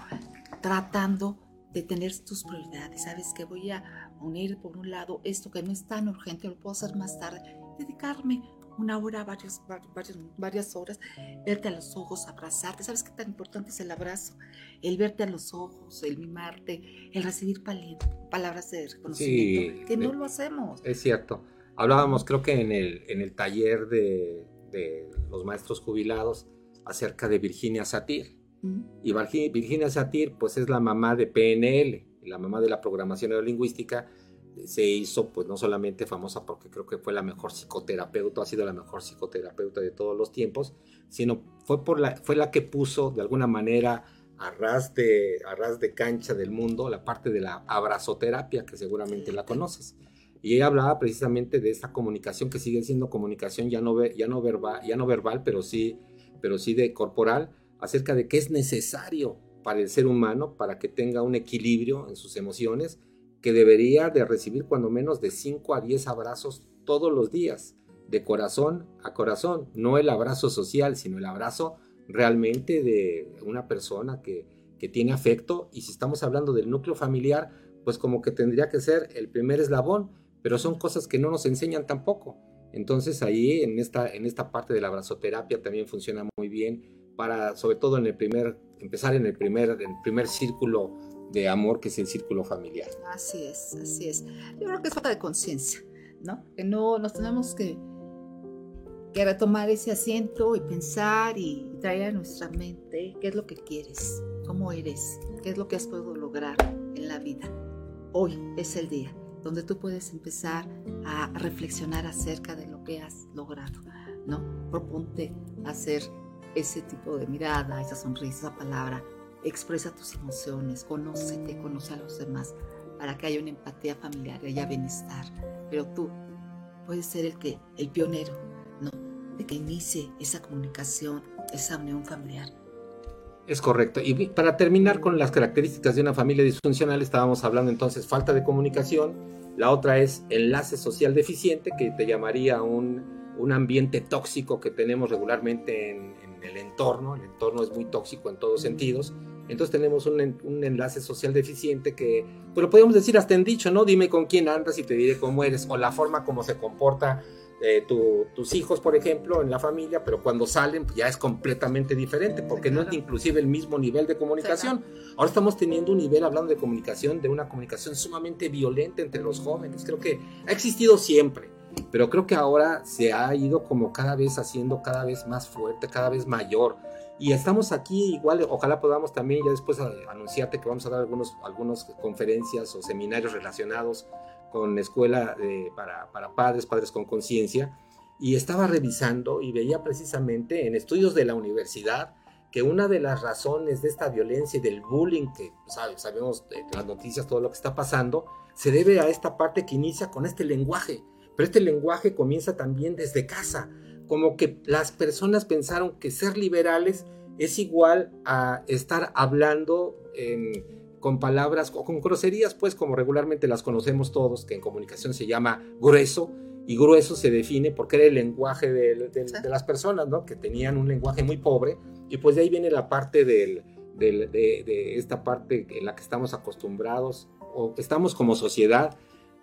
tratando de tener tus prioridades. ¿Sabes qué? Voy a unir por un lado esto que no es tan urgente, lo puedo hacer más tarde. Dedicarme una hora, varias, varias, varias horas, verte a los ojos, abrazarte. ¿Sabes qué tan importante es el abrazo? El verte a los ojos, el mimarte, el recibir palabras de reconocimiento, que no lo hacemos. Es cierto. Hablábamos, creo que en el, en el taller de, de los maestros jubilados, acerca de Virginia Satir. Y Virginia Satir, pues es la mamá de PNL, la mamá de la programación neurolingüística, se hizo pues no solamente famosa porque creo que fue la mejor psicoterapeuta, ha sido la mejor psicoterapeuta de todos los tiempos, sino fue, por la, fue la que puso de alguna manera a ras, de, a de cancha del mundo la parte de la abrazoterapia, que seguramente la conoces. Y ella hablaba precisamente de esta comunicación que sigue siendo comunicación ya no, ya no, verbal, ya no verbal, pero sí, pero sí de corporal, acerca de qué es necesario para el ser humano para que tenga un equilibrio en sus emociones que debería de recibir cuando menos de 5 a 10 abrazos todos los días, de corazón a corazón, no el abrazo social, sino el abrazo realmente de una persona que, que tiene afecto y si estamos hablando del núcleo familiar, pues como que tendría que ser el primer eslabón, pero son cosas que no nos enseñan tampoco. Entonces ahí en esta, en esta parte de la abrazoterapia también funciona muy bien para, sobre todo en el primer, empezar en el primer, en el primer círculo de amor que es el círculo familiar. Así es, así es. Yo creo que es falta de conciencia, ¿no? Que no nos tenemos que, que retomar ese asiento y pensar y traer a nuestra mente qué es lo que quieres, cómo eres, qué es lo que has podido lograr en la vida. Hoy es el día donde tú puedes empezar a reflexionar acerca de lo que has logrado, ¿no? Proponte hacer ese tipo de mirada, esa sonrisa, esa palabra expresa tus emociones, conócete, conoce a los demás, para que haya una empatía familiar, haya bienestar. Pero tú puedes ser el que, el pionero, ¿no? De que inicie esa comunicación, esa unión familiar. Es correcto. Y para terminar con las características de una familia disfuncional, estábamos hablando entonces falta de comunicación, la otra es enlace social deficiente, que te llamaría un, un ambiente tóxico que tenemos regularmente en, en el entorno. El entorno es muy tóxico en todos sentidos entonces tenemos un, enlace social deficiente que, pues lo podemos decir hasta en dicho, ¿no? Dime con quién andas y te diré cómo eres, o la forma como se comporta eh, tus hijos, por ejemplo, en la familia, pero cuando salen pues ya es completamente diferente, porque no es inclusive el mismo nivel de comunicación. Ahora estamos teniendo un nivel, hablando de comunicación, de una comunicación sumamente violenta entre los jóvenes. Creo que ha existido siempre, pero creo que ahora se ha ido como cada vez haciendo cada vez más fuerte, cada vez mayor. Y estamos aquí, igual, ojalá podamos también ya después eh, anunciarte que vamos a dar algunos, algunas conferencias o seminarios relacionados con escuela para, para padres, padres con conciencia. Y estaba revisando y veía precisamente en estudios de la universidad que una de las razones de esta violencia y del bullying, que sabemos de las noticias todo lo que está pasando, se debe a esta parte que inicia con este lenguaje. Pero este lenguaje comienza también desde casa como que las personas pensaron que ser liberales es igual a estar hablando con palabras o con groserías, pues como regularmente las conocemos todos, que en comunicación se llama grueso, y grueso se define porque era el lenguaje de, las personas, ¿no? Que tenían un lenguaje muy pobre, y pues de ahí viene la parte del, de, esta parte en la que estamos acostumbrados, o estamos como sociedad,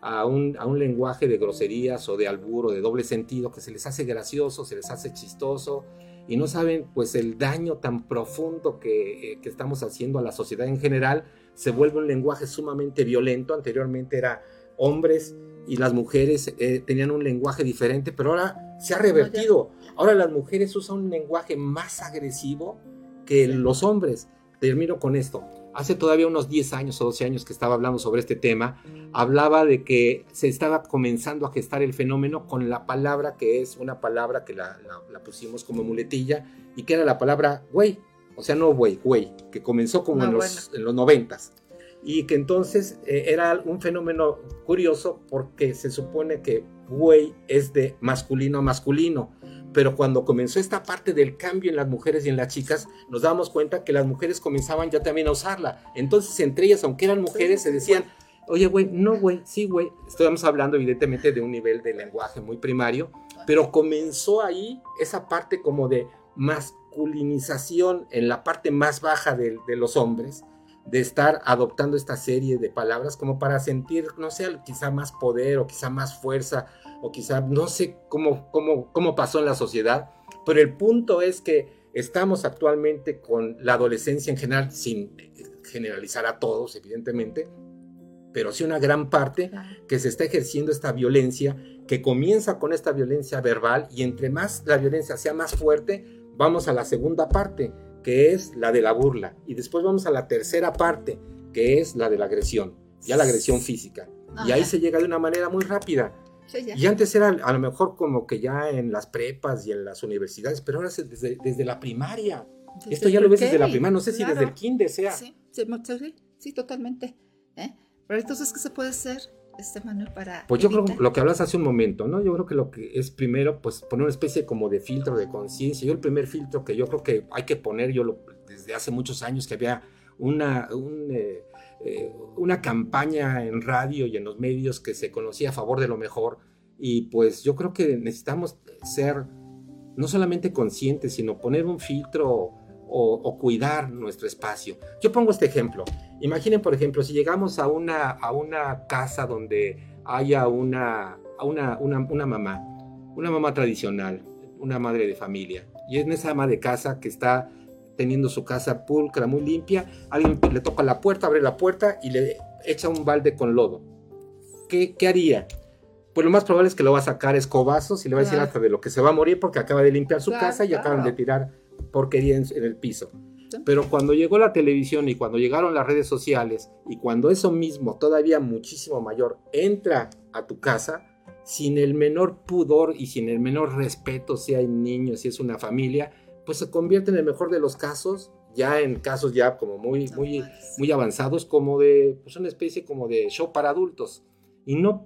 a un, a un, lenguaje de groserías o de albur o de doble sentido que se les hace gracioso, se les hace chistoso y no saben pues el daño tan profundo que, eh, que estamos haciendo a la sociedad en general. Se vuelve un lenguaje sumamente violento. Anteriormente era hombres y las mujeres eh, tenían un lenguaje diferente, pero ahora se ha revertido. Ahora las mujeres usan un lenguaje más agresivo que los hombres. Termino con esto hace todavía unos 10 años o 12 años que estaba hablando sobre este tema, hablaba de que se estaba comenzando a gestar el fenómeno con la palabra que es una palabra que la, pusimos como muletilla y que era la palabra güey, o sea, no güey, güey, que comenzó como en, los, en los 90 y que entonces eh, era un fenómeno curioso porque se supone que güey es de masculino a masculino pero cuando comenzó esta parte del cambio en las mujeres y en las chicas, nos damos cuenta que las mujeres comenzaban ya también a usarla. Entonces, entre ellas, aunque eran mujeres, se decían, oye, güey, no, güey, sí, güey. Estamos hablando evidentemente de un nivel de lenguaje muy primario, pero comenzó ahí esa parte como de masculinización en la parte más baja de, de los hombres de estar adoptando esta serie de palabras como para sentir, no sé, quizá más poder o quizá más fuerza o quizá no sé cómo, cómo, cómo pasó en la sociedad, pero el punto es que estamos actualmente con la adolescencia en general, sin generalizar a todos, evidentemente, pero sí una gran parte que se está ejerciendo esta violencia, que comienza con esta violencia verbal y entre más la violencia sea más fuerte, vamos a la segunda parte, que es la de la burla. Y después vamos a la tercera parte, que es la de la agresión, ya la agresión física. Y ahí se llega de una manera muy rápida. y antes era a lo mejor como que ya en las prepas y en las universidades, pero ahora es desde, desde la primaria. Esto ya lo ves desde la primaria, no sé si desde el kinder sea. Sí, sí, totalmente. ¿eh? Pero entonces, ¿qué se puede hacer? Este Manuel para pues yo creo lo que hablas hace un momento no yo creo que lo que es primero pues poner una especie como de filtro de conciencia. Yo el primer filtro que yo creo que hay que poner yo lo, desde hace muchos años que había una eh, eh, una campaña en radio y en los medios que se conocía a favor de lo mejor. Y pues yo creo que necesitamos ser no solamente conscientes sino poner un filtro o, cuidar nuestro espacio. Yo pongo este ejemplo. Imaginen, por ejemplo, si llegamos a una, a una casa donde haya una, una, una, mamá, una mamá tradicional, una madre de familia, y es esa ama de casa que está teniendo su casa pulcra, muy limpia, alguien le toca la puerta, abre la puerta y le echa un balde con lodo. ¿Qué, qué haría? Pues lo más probable es que lo va a sacar escobazos y le va a decir hasta de lo que se va a morir porque acaba de limpiar su casa y acaban de tirar porquería en, el piso. Pero cuando llegó la televisión y cuando llegaron las redes sociales y cuando eso mismo, todavía muchísimo mayor, entra a tu casa, sin el menor pudor y sin el menor respeto, si hay niños, si es una familia, pues se convierte en el mejor de los casos, ya en casos ya como muy, muy, muy avanzados, como de, pues una especie como de show para adultos. Y no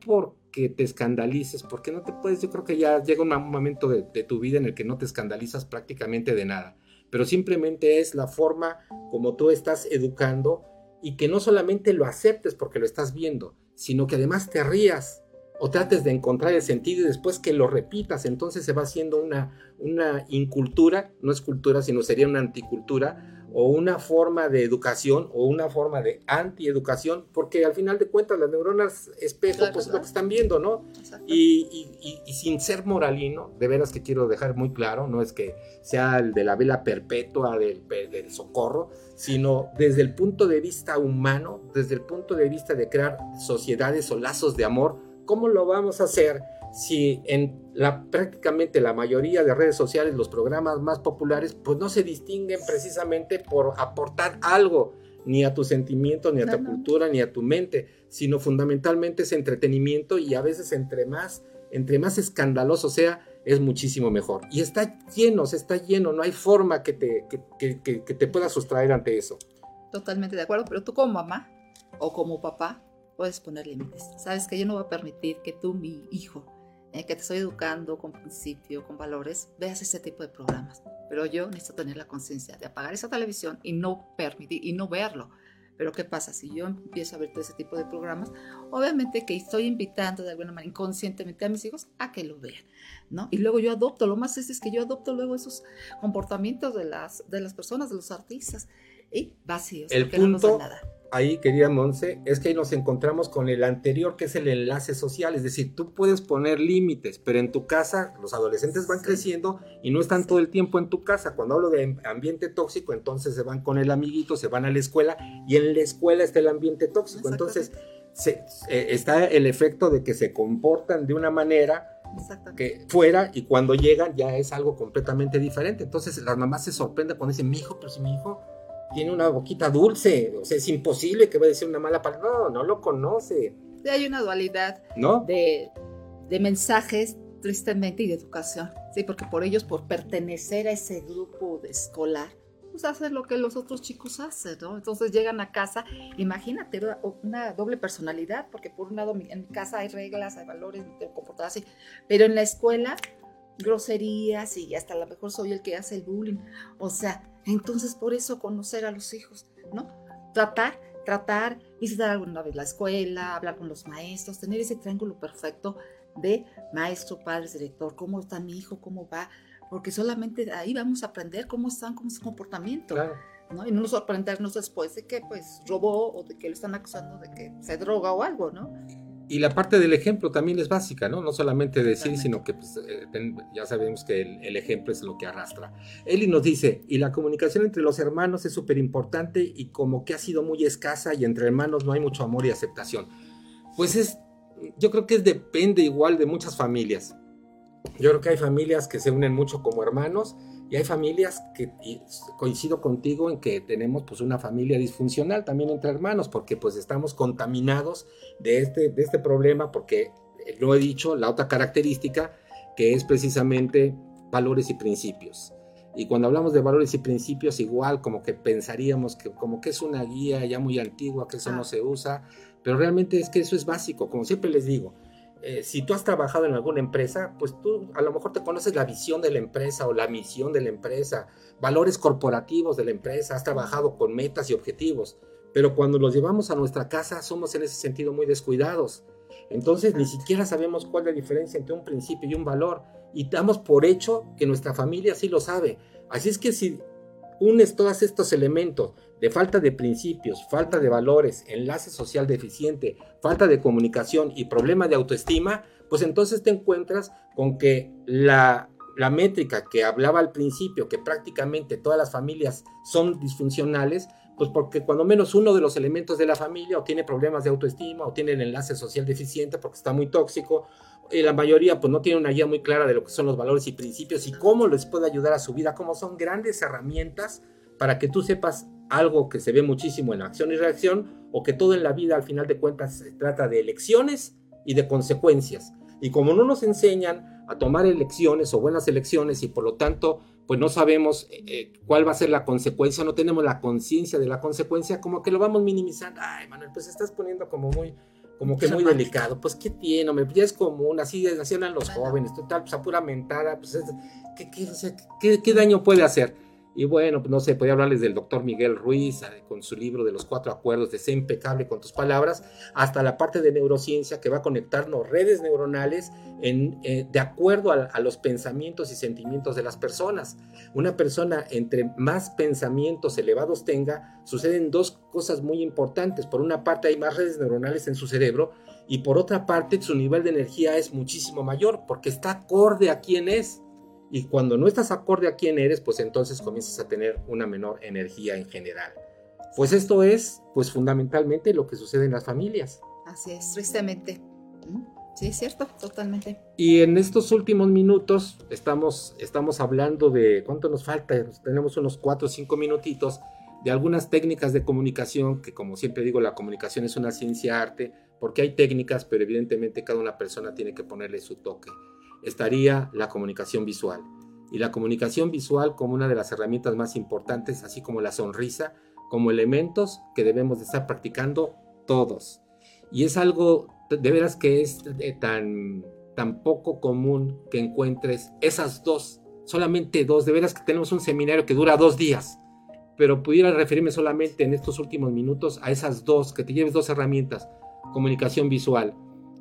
porque te escandalices, porque no te puedes, yo creo que ya llega un momento de, tu vida en el que no te escandalizas prácticamente de nada, pero simplemente es la forma como tú estás educando y que no solamente lo aceptes porque lo estás viendo, sino que además te rías o trates de encontrar el sentido y después que lo repitas, entonces se va haciendo una, una incultura, no es cultura, sino sería una anticultura, o una forma de educación o una forma de antieducación, porque al final de cuentas las neuronas espejo pues es lo que están viendo, ¿no? Y, y, sin ser moralino, de veras que quiero dejar muy claro, no es que sea el de la vela perpetua del, del socorro, sino desde el punto de vista humano, desde el punto de vista de crear sociedades o lazos de amor, ¿cómo lo vamos a hacer? Si en la, prácticamente la mayoría de redes sociales, los programas más populares, pues no se distinguen precisamente por aportar algo, ni a tu sentimiento, ni a tu cultura, ni a tu mente, sino fundamentalmente es entretenimiento y a veces entre más, entre más escandaloso sea, es muchísimo mejor. Y está lleno, se está lleno, no hay forma que te, que, que, que te pueda sustraer ante eso. Totalmente de acuerdo, pero tú como mamá o como papá puedes poner límites. Sabes que yo no voy a permitir que tú, mi hijo, eh, que te estoy educando con principio, con valores, veas ese tipo de programas. Pero yo necesito tener la conciencia de apagar esa televisión y no permitir y no verlo. Pero ¿qué pasa? Si yo empiezo a ver todo ese tipo de programas, obviamente que estoy invitando de alguna manera inconscientemente a mis hijos a que lo vean, ¿no? Y luego yo adopto, lo más es, es que yo adopto luego esos comportamientos de las, de las personas, de los artistas, y vacíos. El punto, nada ahí, querida Monse, es que ahí nos encontramos con el anterior, que es el enlace social. Es decir, tú puedes poner límites, pero en tu casa los adolescentes van creciendo y no están todo el tiempo en tu casa. Cuando hablo de ambiente tóxico, entonces se van con el amiguito, se van a la escuela y en la escuela está el ambiente tóxico. Entonces eh, está el efecto de que se comportan de una manera que fuera y cuando llegan ya es algo completamente diferente. Entonces las mamás se sorprenden cuando dicen, mi hijo, pero si mi hijo tiene una boquita dulce, o sea, es imposible que vaya a decir una mala palabra. No, no lo conoce. hay una dualidad ¿No? de, de mensajes, tristemente, y de educación. Sí, porque por ellos, por pertenecer a ese grupo de escolar, pues hacen lo que los otros chicos hacen, ¿no? Entonces llegan a casa, imagínate una doble personalidad, porque por un lado en mi casa hay reglas, hay valores, me tengo comportar así, pero en la escuela groserías y hasta a lo mejor soy el que hace el bullying. O sea, entonces por eso conocer a los hijos, ¿no? Tratar, tratar, visitar alguna vez la escuela, hablar con los maestros, tener ese triángulo perfecto de maestro, padre, director, cómo está mi hijo, cómo va, porque solamente ahí vamos a aprender cómo están, cómo es su comportamiento. ¿no? Y no nos sorprendernos después de que pues robó o de que lo están acusando de que se droga o algo, ¿no? Y la parte del ejemplo también es básica, ¿no? No solamente decir, sino que pues, eh, ya sabemos que el, ejemplo es lo que arrastra. Eli nos dice, y la comunicación entre los hermanos es súper importante y como que ha sido muy escasa y entre hermanos no hay mucho amor y aceptación. Pues es, yo creo que es, depende igual de muchas familias. Yo creo que hay familias que se unen mucho como hermanos y hay familias que coincido contigo en que tenemos pues una familia disfuncional también entre hermanos, porque pues estamos contaminados de este, de este problema, porque eh, lo he dicho, la otra característica que es precisamente valores y principios. Y cuando hablamos de valores y principios, igual como que pensaríamos que como que es una guía ya muy antigua, que eso no se usa, pero realmente es que eso es básico, como siempre les digo, eh, si tú has trabajado en alguna empresa, pues tú a lo mejor te conoces la visión de la empresa o la misión de la empresa, valores corporativos de la empresa, has trabajado con metas y objetivos, pero cuando los llevamos a nuestra casa somos en ese sentido muy descuidados. Entonces ni siquiera sabemos cuál es la diferencia entre un principio y un valor y damos por hecho que nuestra familia sí lo sabe. Así es que si unes todos estos elementos de falta de principios, falta de valores, enlace social deficiente, falta de comunicación y problema de autoestima, pues entonces te encuentras con que la, la métrica que hablaba al principio, que prácticamente todas las familias son disfuncionales, pues porque cuando menos uno de los elementos de la familia o tiene problemas de autoestima o tiene el enlace social deficiente porque está muy tóxico, y la mayoría pues no tiene una guía muy clara de lo que son los valores y principios y cómo les puede ayudar a su vida, cómo son grandes herramientas para que tú sepas algo que se ve muchísimo en acción y reacción, o que todo en la vida al final de cuentas se trata de elecciones y de consecuencias. Y como no nos enseñan a tomar elecciones o buenas elecciones y por lo tanto pues no sabemos eh, eh, cuál va a ser la consecuencia, no tenemos la conciencia de la consecuencia, como que lo vamos minimizando. Ay, Manuel, pues estás poniendo como muy, como que muy delicado. Pues qué tiene, me ya es común, así, así hablan los jóvenes, total, pues a pura mentada, pues ¿qué, qué, qué daño puede hacer? Y bueno, pues no sé, podía hablarles del doctor Miguel Ruiz eh, con su libro de los cuatro acuerdos de ser impecable con tus palabras, hasta la parte de neurociencia que va a conectarnos redes neuronales en, eh, de acuerdo a, los pensamientos y sentimientos de las personas. Una persona entre más pensamientos elevados tenga, suceden dos cosas muy importantes. Por una parte hay más redes neuronales en su cerebro y por otra parte su nivel de energía es muchísimo mayor porque está acorde a quién es. Y cuando no estás acorde a quién eres, pues entonces comienzas a tener una menor energía en general. Pues esto es, pues fundamentalmente lo que sucede en las familias. Así es, tristemente. Sí, es cierto, totalmente. Y en estos últimos minutos estamos, estamos hablando de, ¿cuánto nos falta? Tenemos unos cuatro o cinco minutitos de algunas técnicas de comunicación, que como siempre digo, la comunicación es una ciencia arte, porque hay técnicas, pero evidentemente cada una persona tiene que ponerle su toque estaría la comunicación visual. Y la comunicación visual como una de las herramientas más importantes, así como la sonrisa, como elementos que debemos de estar practicando todos. Y es algo de veras que es tan, tan poco común que encuentres esas dos, solamente dos. De veras que tenemos un seminario que dura dos días, pero pudiera referirme solamente en estos últimos minutos a esas dos, que te lleves dos herramientas, comunicación visual.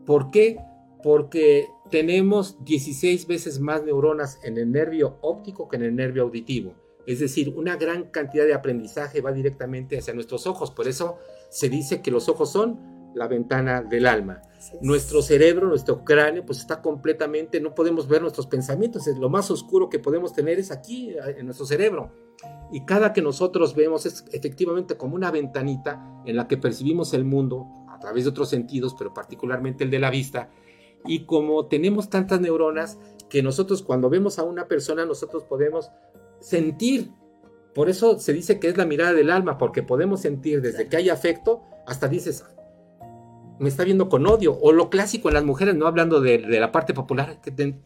¿Por qué? Porque tenemos 16 veces más neuronas en el nervio óptico que en el nervio auditivo. Es decir, una gran cantidad de aprendizaje va directamente hacia nuestros ojos. Por eso se dice que los ojos son la ventana del alma. Nuestro cerebro, nuestro cráneo, pues está completamente, no podemos ver nuestros pensamientos. Lo más oscuro que podemos tener es aquí, en nuestro cerebro. Y cada que nosotros vemos es efectivamente como una ventanita en la que percibimos el mundo a través de otros sentidos, pero particularmente el de la vista. Y como tenemos tantas neuronas, que nosotros cuando vemos a una persona, nosotros podemos sentir. Por eso se dice que es la mirada del alma, porque podemos sentir desde que hay afecto hasta dices, me está viendo con odio. O lo clásico en las mujeres, no hablando de, la parte popular,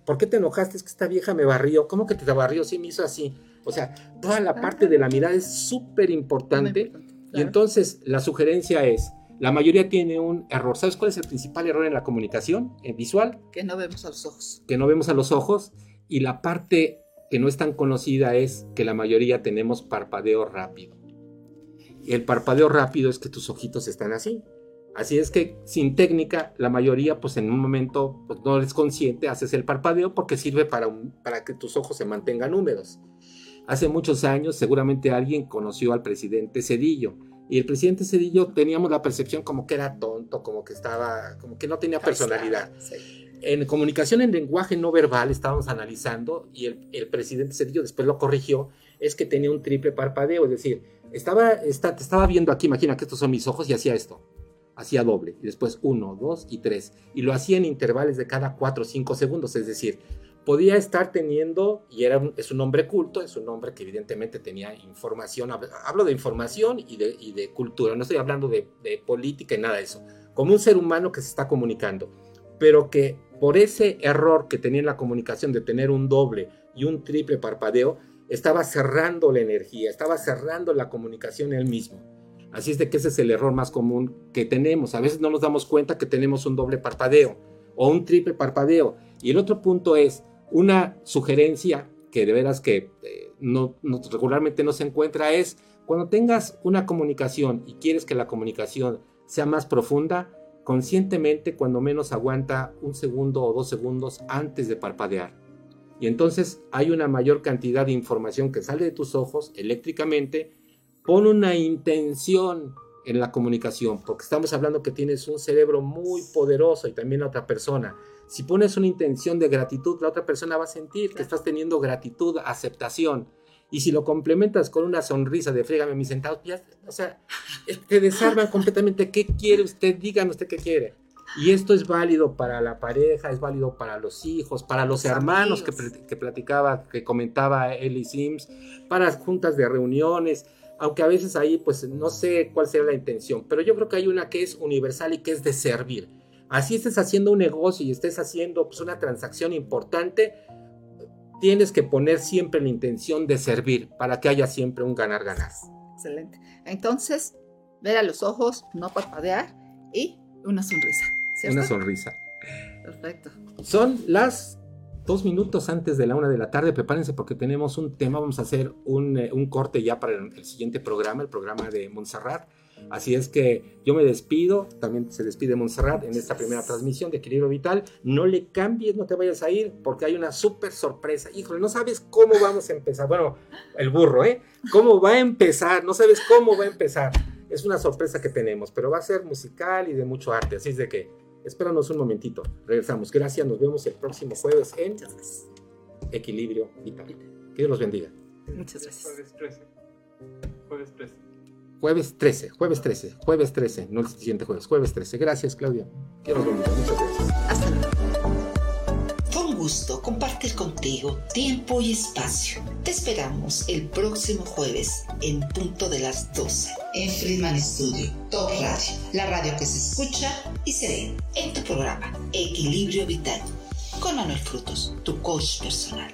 ¿por qué te enojaste? Es que esta vieja me barrió. ¿Cómo que te barrió? Sí, me hizo así. O sea, toda la parte de la mirada es súper importante. Y entonces la sugerencia es, la mayoría tiene un error. ¿Sabes cuál es el principal error en la comunicación en visual? Que no vemos a los ojos. Que no vemos a los ojos. Y la parte que no es tan conocida es que la mayoría tenemos parpadeo rápido. El parpadeo rápido es que tus ojitos están así. Así es que sin técnica, la mayoría, pues en un momento pues, no eres consciente, haces el parpadeo porque sirve para, para que tus ojos se mantengan húmedos. Hace muchos años, seguramente alguien conoció al presidente Cedillo. Y el presidente Cedillo teníamos la percepción como que era tonto, como que estaba, como que no tenía personalidad. En comunicación en lenguaje no verbal estábamos analizando y el, el, presidente Cedillo después lo corrigió, es que tenía un triple parpadeo, es decir, estaba, está, te estaba viendo aquí, imagina que estos son mis ojos y hacía esto hacía doble, y después uno, dos y tres, y lo hacía en intervalos de cada cuatro o cinco segundos, es decir, podía estar teniendo, y era es un hombre culto, es un hombre que evidentemente tenía información, hablo de información y de, de cultura, no estoy hablando de, de, política y nada de eso, como un ser humano que se está comunicando, pero que por ese error que tenía en la comunicación de tener un doble y un triple parpadeo, estaba cerrando la energía, estaba cerrando la comunicación él mismo. Así es de que ese es el error más común que tenemos. A veces no nos damos cuenta que tenemos un doble parpadeo o un triple parpadeo. Y el otro punto es una sugerencia que de veras que eh, no, regularmente no se encuentra es cuando tengas una comunicación y quieres que la comunicación sea más profunda, conscientemente cuando menos aguanta un segundo o dos segundos antes de parpadear. Y entonces hay una mayor cantidad de información que sale de tus ojos eléctricamente Pon una intención en la comunicación, porque estamos hablando que tienes un cerebro muy poderoso y también la otra persona. Si pones una intención de gratitud, la otra persona va a sentir que estás teniendo gratitud, aceptación. Y si lo complementas con una sonrisa de frígame mis centavos, ya, o sea, te desarman completamente. ¿Qué quiere usted? Dígame usted qué quiere. Y esto es válido para la pareja, es válido para los hijos, para los, hermanos que, que, platicaba, que comentaba Ellie Sims, para juntas de reuniones aunque a veces ahí pues no sé cuál será la intención, pero yo creo que hay una que es universal y que es de servir. Así estés haciendo un negocio y estés haciendo pues una transacción importante, tienes que poner siempre la intención de servir para que haya siempre un ganar-ganar. Excelente. Entonces, ver a los ojos, no parpadear y una sonrisa. Una sonrisa. Perfecto. Son las dos minutos antes de la una de la tarde, prepárense porque tenemos un tema, vamos a hacer un, eh, corte ya para el, siguiente programa, el programa de Montserrat. Así es que yo me despido, también se despide Montserrat en esta primera transmisión de Equilibrio Vital. No le cambies, no te vayas a ir porque hay una súper sorpresa. Híjole, no sabes cómo vamos a empezar. Bueno, el burro, ¿eh? ¿Cómo va a empezar? No sabes cómo va a empezar. Es una sorpresa que tenemos, pero va a ser musical y de mucho arte. Así es de que Espéranos un momentito. Regresamos. Gracias. Nos vemos el próximo jueves en Equilibrio Vital. Que Dios los bendiga. Muchas gracias. Jueves 13. Jueves 13. Jueves 13, jueves 13, jueves 13, no el siguiente jueves, jueves 13. Gracias, Claudia. Que Dios los bendiga. Muchas gracias. Hasta luego gusto compartir contigo tiempo y espacio. Te esperamos el próximo jueves en punto de las 12 en Friedman Studio, Top Radio, la radio que se escucha y se ve en tu programa Equilibrio Vital con Manuel Frutos, tu coach personal.